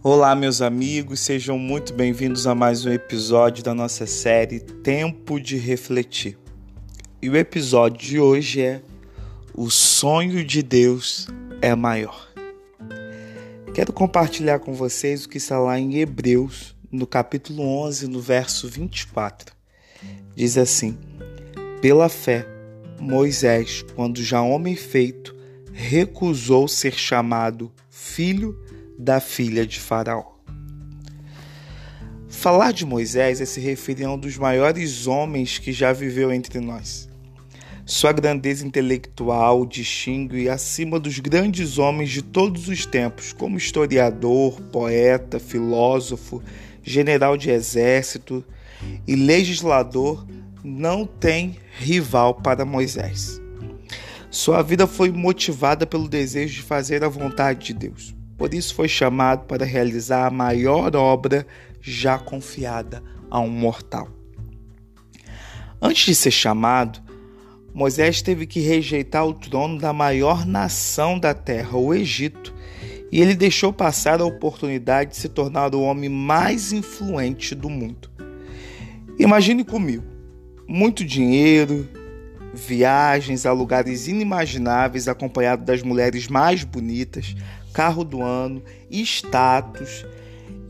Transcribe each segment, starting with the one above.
Olá, meus amigos, sejam muito bem-vindos a mais um episódio da nossa série Tempo de Refletir. E o episódio de hoje é O sonho de Deus é maior. Quero compartilhar com vocês o que está lá em Hebreus, no capítulo 11, no verso 24. Diz assim: Pela fé, Moisés, quando já homem feito, recusou ser chamado filho da filha de Faraó. Falar de Moisés é se referir a um dos maiores homens que já viveu entre nós. Sua grandeza intelectual distingue acima dos grandes homens de todos os tempos, como historiador, poeta, filósofo, general de exército e legislador, não tem rival para Moisés. Sua vida foi motivada pelo desejo de fazer a vontade de Deus. Por isso foi chamado para realizar a maior obra já confiada a um mortal. Antes de ser chamado, Moisés teve que rejeitar o trono da maior nação da terra, o Egito, e ele deixou passar a oportunidade de se tornar o homem mais influente do mundo. Imagine comigo: muito dinheiro, viagens a lugares inimagináveis acompanhado das mulheres mais bonitas, carro do ano, status.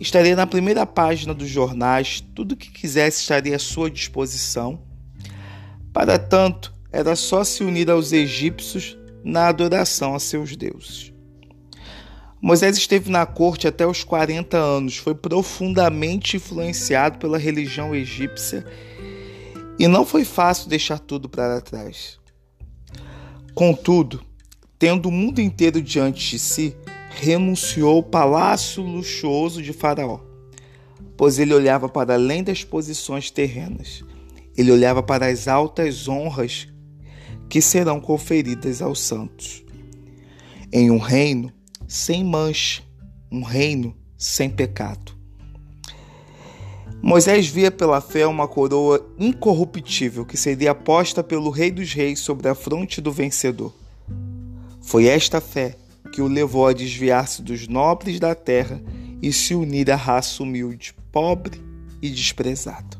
Estaria na primeira página dos jornais, tudo que quisesse estaria à sua disposição. Para tanto, era só se unir aos egípcios na adoração a seus deuses. Moisés esteve na corte até os 40 anos, foi profundamente influenciado pela religião egípcia e não foi fácil deixar tudo para trás. Contudo, tendo o mundo inteiro diante de si, renunciou ao palácio luxuoso de Faraó, pois ele olhava para além das posições terrenas. Ele olhava para as altas honras que serão conferidas aos santos. Em um reino sem mancha, um reino sem pecado. Moisés via pela fé uma coroa incorruptível que seria posta pelo Rei dos Reis sobre a fronte do vencedor. Foi esta fé que o levou a desviar-se dos nobres da terra e se unir à raça humilde, pobre e desprezada.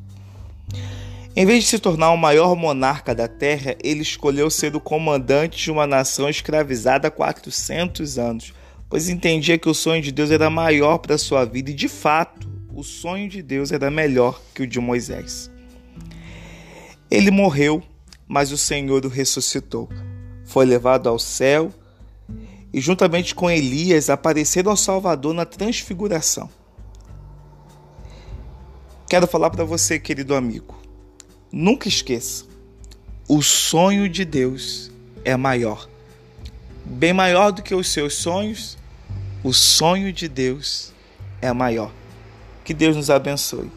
Em vez de se tornar o maior monarca da terra, ele escolheu ser o comandante de uma nação escravizada há 400 anos, pois entendia que o sonho de Deus era maior para sua vida e, de fato, o sonho de Deus era melhor que o de Moisés. Ele morreu, mas o Senhor o ressuscitou. Foi levado ao céu e, juntamente com Elias, apareceram ao Salvador na transfiguração. Quero falar para você, querido amigo, nunca esqueça: o sonho de Deus é maior. Bem maior do que os seus sonhos, o sonho de Deus é maior. Que Deus nos abençoe.